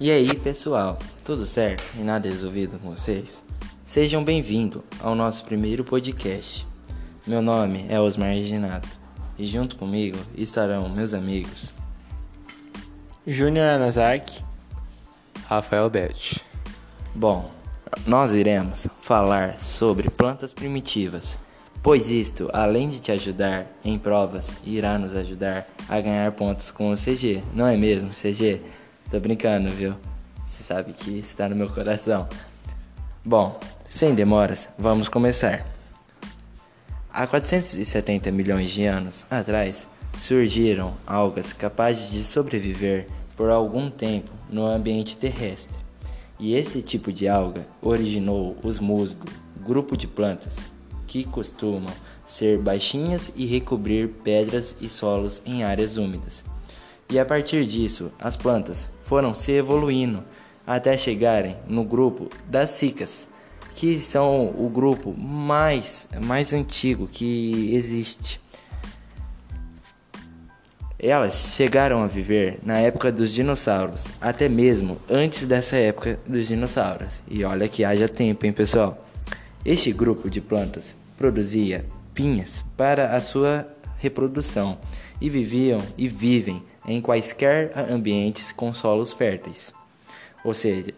E aí, pessoal, tudo certo e nada resolvido com vocês? Sejam bem-vindos ao nosso primeiro podcast. Meu nome é Osmar Reginato e junto comigo estarão meus amigos Júnior Anazaki, Rafael Belt. Bom, nós iremos falar sobre plantas primitivas, pois isto, além de te ajudar em provas, irá nos ajudar a ganhar pontos com o CG, não é mesmo, CG? Tô brincando, viu? Você sabe que está no meu coração. Bom, sem demoras, vamos começar. Há 470 milhões de anos atrás, surgiram algas capazes de sobreviver por algum tempo no ambiente terrestre. E esse tipo de alga originou os musgos, grupo de plantas que costumam ser baixinhas e recobrir pedras e solos em áreas úmidas. E a partir disso, as plantas foram se evoluindo até chegarem no grupo das cicas, que são o grupo mais, mais antigo que existe. Elas chegaram a viver na época dos dinossauros, até mesmo antes dessa época dos dinossauros. E olha que haja tempo, hein, pessoal? Este grupo de plantas produzia pinhas para a sua reprodução e viviam e vivem em quaisquer ambientes com solos férteis. Ou seja,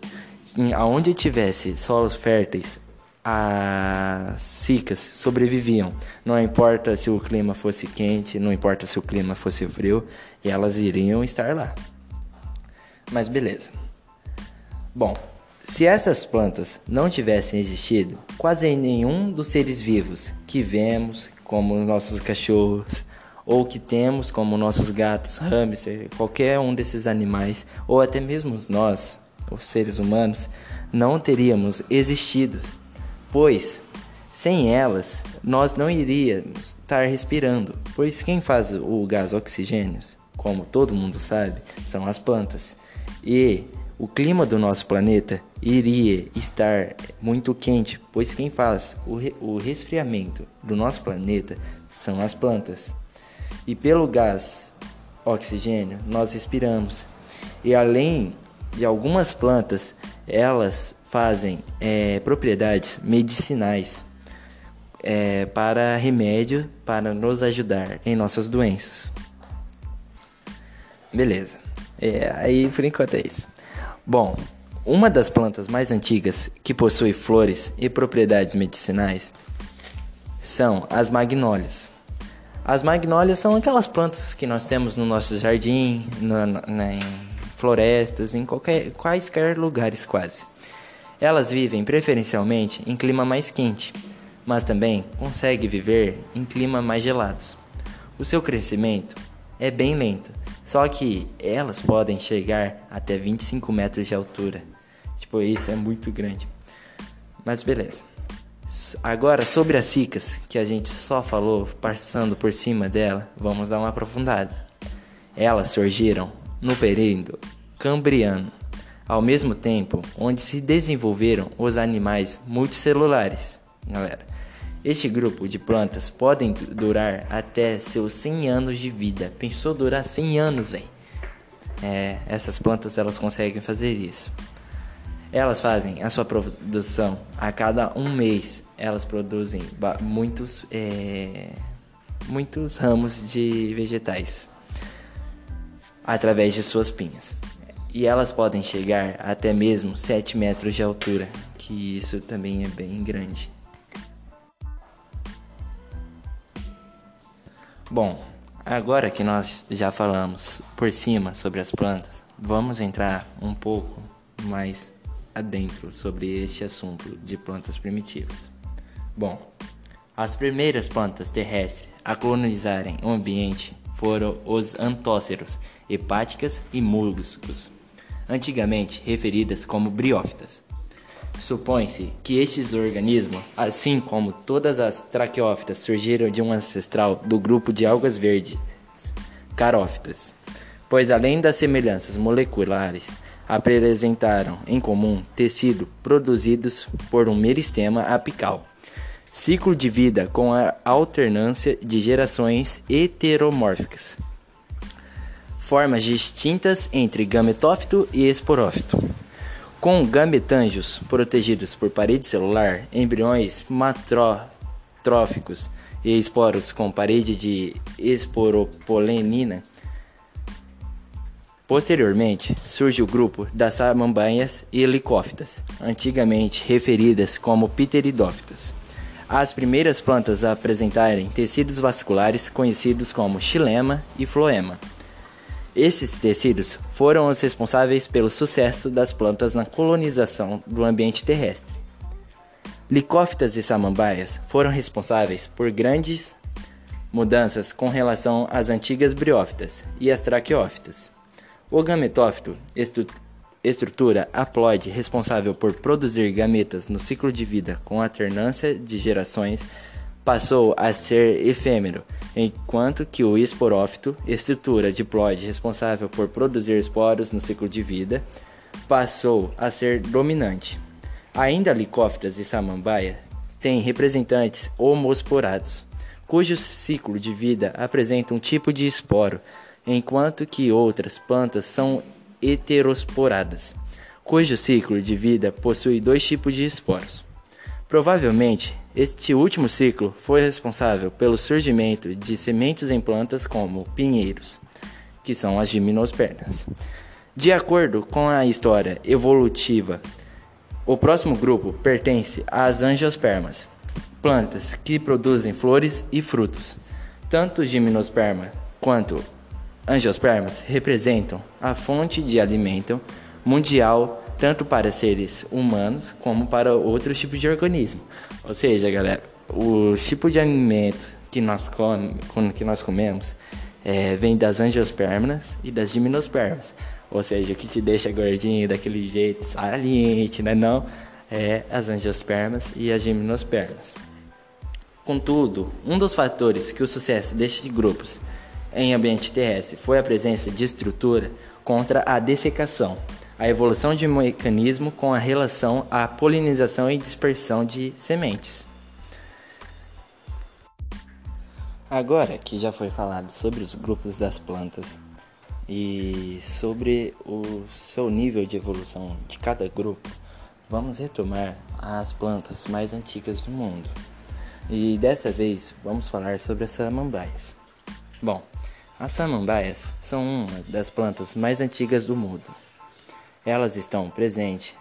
aonde tivesse solos férteis, as cicas sobreviviam. Não importa se o clima fosse quente, não importa se o clima fosse frio, elas iriam estar lá. Mas beleza. Bom, se essas plantas não tivessem existido, quase nenhum dos seres vivos que vemos, como nossos cachorros, ou que temos como nossos gatos, hamster, qualquer um desses animais, ou até mesmo nós, os seres humanos, não teríamos existido pois sem elas nós não iríamos estar respirando, pois quem faz o gás oxigênio, como todo mundo sabe, são as plantas. E o clima do nosso planeta iria estar muito quente, pois quem faz o, re o resfriamento do nosso planeta são as plantas. E pelo gás oxigênio nós respiramos. E além de algumas plantas, elas fazem é, propriedades medicinais é, para remédio para nos ajudar em nossas doenças. Beleza. É, aí por enquanto é isso. Bom, uma das plantas mais antigas que possui flores e propriedades medicinais são as magnólias. As magnólias são aquelas plantas que nós temos no nosso jardim, na, na, em florestas, em qualquer, quaisquer lugares quase. Elas vivem preferencialmente em clima mais quente, mas também conseguem viver em clima mais gelados. O seu crescimento é bem lento, só que elas podem chegar até 25 metros de altura. Tipo, isso é muito grande. Mas beleza. Agora sobre as cicas, que a gente só falou passando por cima dela, vamos dar uma aprofundada. Elas surgiram no período Cambriano ao mesmo tempo onde se desenvolveram os animais multicelulares. Galera, este grupo de plantas podem durar até seus 100 anos de vida. Pensou durar 100 anos, velho? É, essas plantas elas conseguem fazer isso. Elas fazem a sua produção a cada um mês. Elas produzem muitos, é, muitos ramos de vegetais através de suas pinhas e elas podem chegar até mesmo 7 metros de altura, que isso também é bem grande. Bom, agora que nós já falamos por cima sobre as plantas, vamos entrar um pouco mais adentro sobre este assunto de plantas primitivas. Bom, as primeiras plantas terrestres a colonizarem o ambiente foram os antóceros, hepáticas e musgos antigamente referidas como briófitas. Supõe-se que estes organismos, assim como todas as traqueófitas, surgiram de um ancestral do grupo de algas verdes, carófitas, pois além das semelhanças moleculares, apresentaram em comum tecido produzidos por um meristema apical. Ciclo de vida com a alternância de gerações heteromórficas formas distintas entre gametófito e esporófito. Com gametângios protegidos por parede celular, embriões matróficos e esporos com parede de esporopolenina. Posteriormente, surge o grupo das samambaias e helicófitas, antigamente referidas como pteridófitas. As primeiras plantas a apresentarem tecidos vasculares conhecidos como xilema e floema. Esses tecidos foram os responsáveis pelo sucesso das plantas na colonização do ambiente terrestre. Licófitas e samambaias foram responsáveis por grandes mudanças com relação às antigas briófitas e as traqueófitas. O gametófito, estru estrutura haploide responsável por produzir gametas no ciclo de vida com alternância de gerações, passou a ser efêmero, enquanto que o esporófito, estrutura diploide responsável por produzir esporos no ciclo de vida, passou a ser dominante. Ainda licófitas e samambaia têm representantes homosporados, cujo ciclo de vida apresenta um tipo de esporo, enquanto que outras plantas são heterosporadas, cujo ciclo de vida possui dois tipos de esporos. Provavelmente, este último ciclo foi responsável pelo surgimento de sementes em plantas como pinheiros, que são as gimnospermas. De acordo com a história evolutiva, o próximo grupo pertence às angiospermas, plantas que produzem flores e frutos. Tanto gimnosperma quanto angiospermas representam a fonte de alimento mundial tanto para seres humanos como para outros tipos de organismo. Ou seja, galera, o tipo de alimento que nós, come, que nós comemos é, vem das angiospermas e das gimnospermas. Ou seja, o que te deixa gordinho daquele jeito saliente, né? Não, é as angiospermas e as gimnospermas. Contudo, um dos fatores que o sucesso destes grupos em ambiente terrestre foi a presença de estrutura contra a dessecação, a evolução de mecanismo com a relação à polinização e dispersão de sementes. Agora que já foi falado sobre os grupos das plantas, e sobre o seu nível de evolução de cada grupo, vamos retomar as plantas mais antigas do mundo. E dessa vez vamos falar sobre as samambaias. Bom, as samambaias são uma das plantas mais antigas do mundo. Elas estão presentes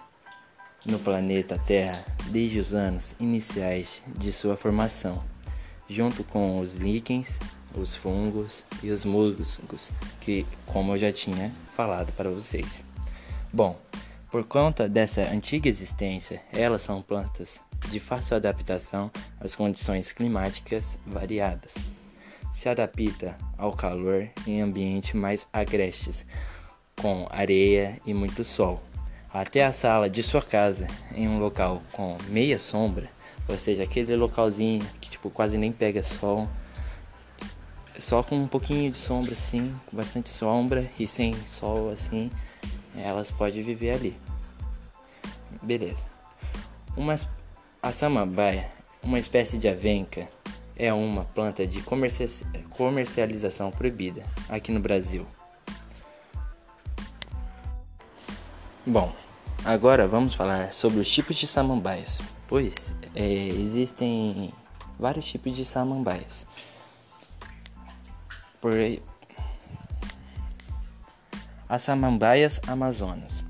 no planeta Terra desde os anos iniciais de sua formação, junto com os líquens, os fungos e os musgos, que como eu já tinha falado para vocês. Bom, por conta dessa antiga existência, elas são plantas de fácil adaptação às condições climáticas variadas. Se adapta ao calor em ambientes mais agrestes, com areia e muito sol. Até a sala de sua casa, em um local com meia sombra, ou seja, aquele localzinho que tipo quase nem pega sol, só com um pouquinho de sombra assim, com bastante sombra e sem sol assim, elas podem viver ali. Beleza. Uma, a samambaia, uma espécie de avenca, é uma planta de comercialização proibida aqui no Brasil. Bom, agora vamos falar sobre os tipos de samambaias, pois é, existem vários tipos de samambaias. Por as samambaias amazonas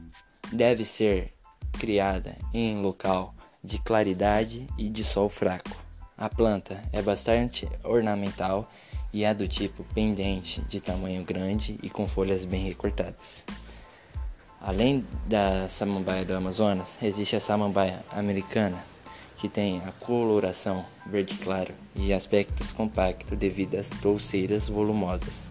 deve ser criada em local de claridade e de sol fraco. A planta é bastante ornamental e é do tipo pendente, de tamanho grande e com folhas bem recortadas. Além da samambaia do Amazonas, existe a samambaia americana, que tem a coloração verde claro e aspectos compactos devido às touceiras volumosas.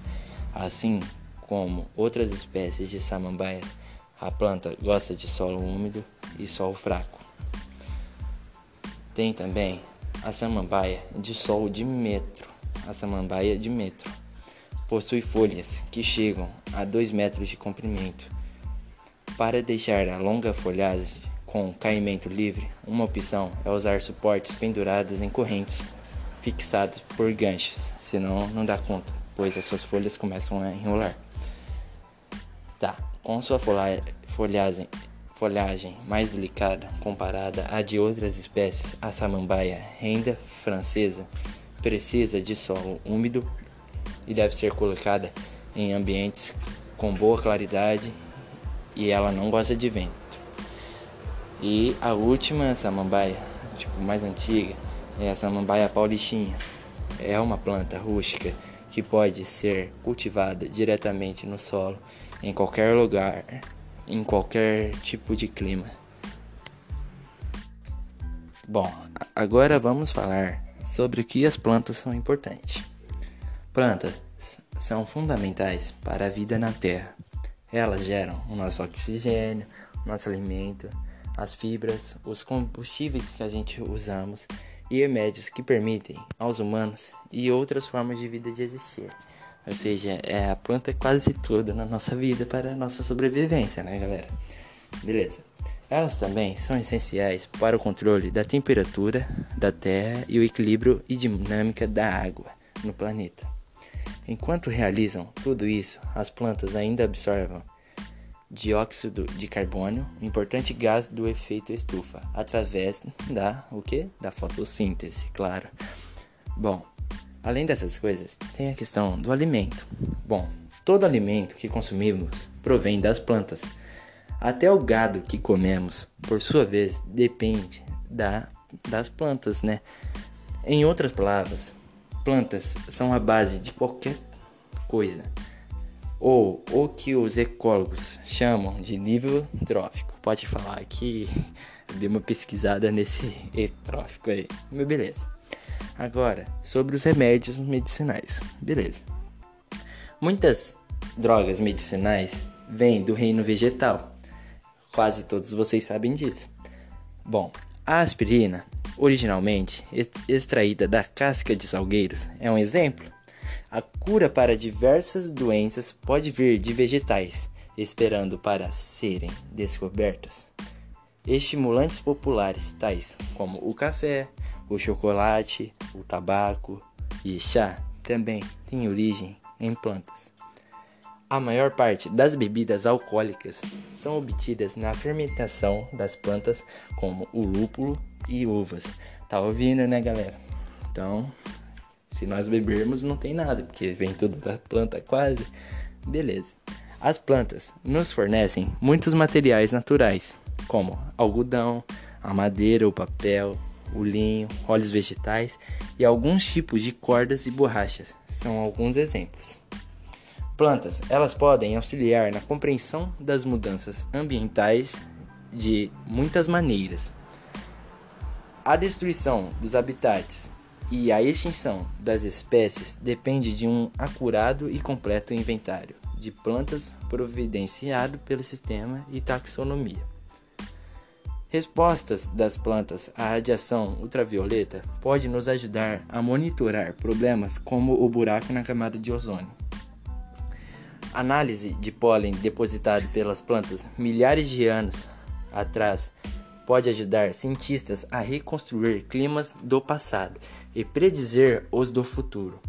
Assim como outras espécies de samambaias, a planta gosta de solo úmido e sol fraco. Tem também a samambaia de sol de metro, a samambaia de metro. Possui folhas que chegam a 2 metros de comprimento. Para deixar a longa folhagem com caimento livre, uma opção é usar suportes pendurados em correntes, fixados por ganchos, senão não dá conta, pois as suas folhas começam a enrolar. Tá, com sua folhagem, folhagem mais delicada comparada à de outras espécies, a samambaia renda francesa precisa de solo úmido e deve ser colocada em ambientes com boa claridade e ela não gosta de vento. E a última samambaia, tipo mais antiga, é a samambaia paulistinha. É uma planta rústica que pode ser cultivada diretamente no solo em qualquer lugar, em qualquer tipo de clima. Bom, agora vamos falar sobre o que as plantas são importantes. Plantas são fundamentais para a vida na Terra. Elas geram o nosso oxigênio, nosso alimento, as fibras, os combustíveis que a gente usamos e remédios que permitem aos humanos e outras formas de vida de existir. Ou seja, é a planta é quase tudo na nossa vida para a nossa sobrevivência, né, galera? Beleza. Elas também são essenciais para o controle da temperatura da Terra e o equilíbrio e dinâmica da água no planeta. Enquanto realizam tudo isso, as plantas ainda absorvem dióxido de carbono, um importante gás do efeito estufa, através da o que? Da fotossíntese, claro. Bom, além dessas coisas, tem a questão do alimento. Bom, todo alimento que consumimos provém das plantas. Até o gado que comemos, por sua vez, depende da, das plantas, né? Em outras palavras, plantas são a base de qualquer coisa ou o que os ecólogos chamam de nível trófico. Pode falar que dei uma pesquisada nesse etrófico aí, mas beleza. Agora, sobre os remédios medicinais, beleza. Muitas drogas medicinais vêm do reino vegetal, quase todos vocês sabem disso. Bom, a aspirina, originalmente extraída da casca de salgueiros, é um exemplo a cura para diversas doenças pode vir de vegetais, esperando para serem descobertas. Estimulantes populares, tais como o café, o chocolate, o tabaco e chá, também têm origem em plantas. A maior parte das bebidas alcoólicas são obtidas na fermentação das plantas, como o lúpulo e uvas. Tá ouvindo, né, galera? Então, se nós bebermos, não tem nada, porque vem tudo da planta quase. Beleza. As plantas nos fornecem muitos materiais naturais, como algodão, a madeira, o papel, o linho, óleos vegetais e alguns tipos de cordas e borrachas. São alguns exemplos. Plantas, elas podem auxiliar na compreensão das mudanças ambientais de muitas maneiras. A destruição dos habitats e a extinção das espécies depende de um acurado e completo inventário de plantas providenciado pelo sistema e taxonomia. Respostas das plantas à radiação ultravioleta pode nos ajudar a monitorar problemas como o buraco na camada de ozônio. Análise de pólen depositado pelas plantas milhares de anos atrás pode ajudar cientistas a reconstruir climas do passado e predizer os do futuro.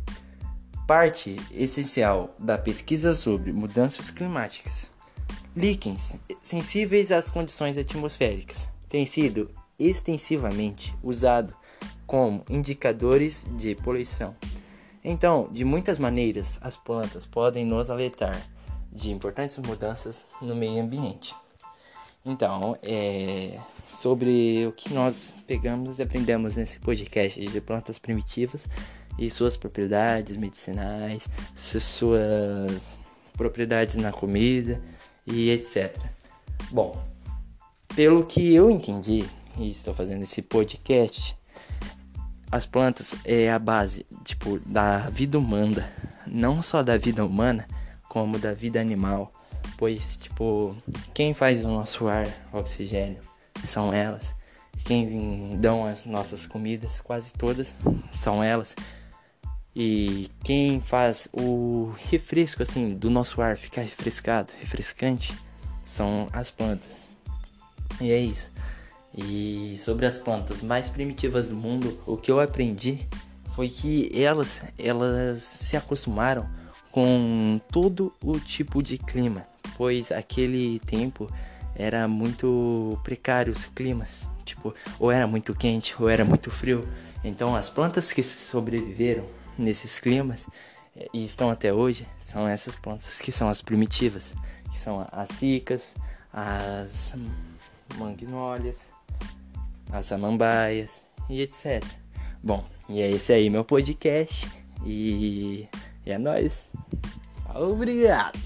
Parte essencial da pesquisa sobre mudanças climáticas. Líquens sensíveis às condições atmosféricas têm sido extensivamente usados como indicadores de poluição. Então, de muitas maneiras, as plantas podem nos alertar de importantes mudanças no meio ambiente. Então, é sobre o que nós pegamos e aprendemos nesse podcast de plantas primitivas e suas propriedades medicinais, suas propriedades na comida e etc. Bom, pelo que eu entendi e estou fazendo esse podcast, as plantas é a base, tipo, da vida humana, não só da vida humana, como da vida animal pois, tipo, quem faz o nosso ar, oxigênio, são elas. Quem dão as nossas comidas, quase todas, são elas. E quem faz o refresco, assim, do nosso ar ficar refrescado, refrescante, são as plantas. E é isso. E sobre as plantas mais primitivas do mundo, o que eu aprendi foi que elas, elas se acostumaram com todo o tipo de clima pois aquele tempo era muito precário os climas, tipo, ou era muito quente ou era muito frio. Então as plantas que sobreviveram nesses climas eh, e estão até hoje são essas plantas que são as primitivas, que são as cicas, as magnólias, as samambaias e etc. Bom, e é esse aí meu podcast e, é nóis. Obrigado.